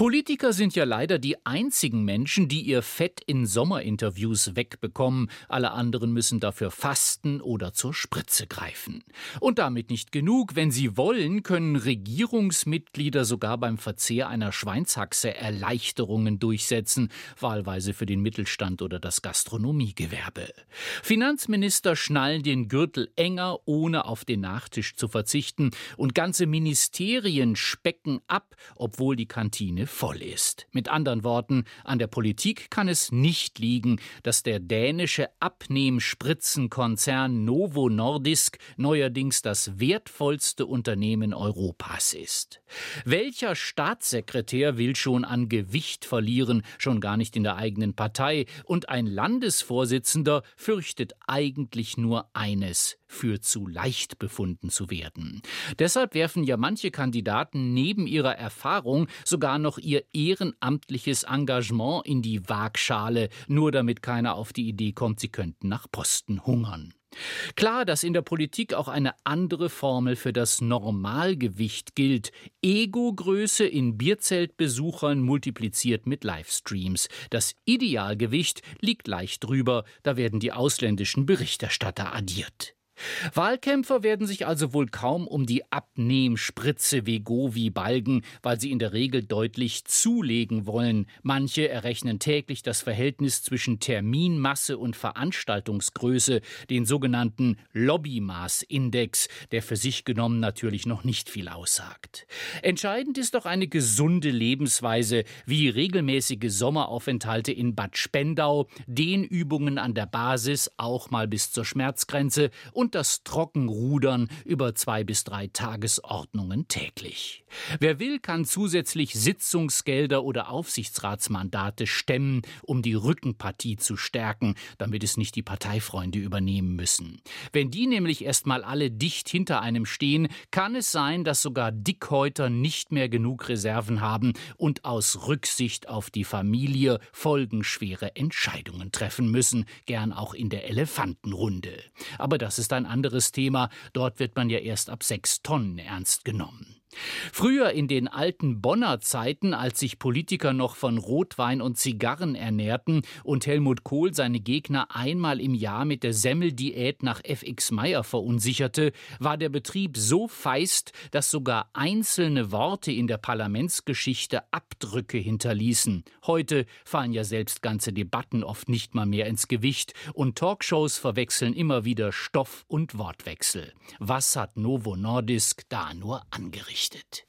Politiker sind ja leider die einzigen Menschen, die ihr Fett in Sommerinterviews wegbekommen. Alle anderen müssen dafür fasten oder zur Spritze greifen. Und damit nicht genug. Wenn sie wollen, können Regierungsmitglieder sogar beim Verzehr einer Schweinshaxe Erleichterungen durchsetzen, wahlweise für den Mittelstand oder das Gastronomiegewerbe. Finanzminister schnallen den Gürtel enger, ohne auf den Nachtisch zu verzichten. Und ganze Ministerien specken ab, obwohl die Kantine voll ist. Mit anderen Worten, an der Politik kann es nicht liegen, dass der dänische Abnehmspritzenkonzern Novo Nordisk neuerdings das wertvollste Unternehmen Europas ist. Welcher Staatssekretär will schon an Gewicht verlieren, schon gar nicht in der eigenen Partei, und ein Landesvorsitzender fürchtet eigentlich nur eines, für zu leicht befunden zu werden. Deshalb werfen ja manche Kandidaten neben ihrer Erfahrung sogar noch ihr ehrenamtliches Engagement in die Waagschale, nur damit keiner auf die Idee kommt, sie könnten nach Posten hungern. Klar, dass in der Politik auch eine andere Formel für das Normalgewicht gilt. Ego-Größe in Bierzeltbesuchern multipliziert mit Livestreams. Das Idealgewicht liegt leicht drüber, da werden die ausländischen Berichterstatter addiert. Wahlkämpfer werden sich also wohl kaum um die Abnehmspritze Vegovi balgen, weil sie in der Regel deutlich zulegen wollen. Manche errechnen täglich das Verhältnis zwischen Terminmasse und Veranstaltungsgröße, den sogenannten Lobbymaßindex, der für sich genommen natürlich noch nicht viel aussagt. Entscheidend ist doch eine gesunde Lebensweise, wie regelmäßige Sommeraufenthalte in Bad Spendau, Dehnübungen an der Basis, auch mal bis zur Schmerzgrenze und und das Trockenrudern über zwei bis drei Tagesordnungen täglich. Wer will, kann zusätzlich Sitzungsgelder oder Aufsichtsratsmandate stemmen, um die Rückenpartie zu stärken, damit es nicht die Parteifreunde übernehmen müssen. Wenn die nämlich erstmal alle dicht hinter einem stehen, kann es sein, dass sogar Dickhäuter nicht mehr genug Reserven haben und aus Rücksicht auf die Familie folgenschwere Entscheidungen treffen müssen, gern auch in der Elefantenrunde. Aber das ist ein ein anderes Thema. Dort wird man ja erst ab sechs Tonnen ernst genommen. Früher in den alten Bonner Zeiten, als sich Politiker noch von Rotwein und Zigarren ernährten und Helmut Kohl seine Gegner einmal im Jahr mit der Semmeldiät nach FX Meyer verunsicherte, war der Betrieb so feist, dass sogar einzelne Worte in der Parlamentsgeschichte Abdrücke hinterließen. Heute fallen ja selbst ganze Debatten oft nicht mal mehr ins Gewicht und Talkshows verwechseln immer wieder Stoff und Wortwechsel. Was hat Novo Nordisk da nur angerichtet? してって。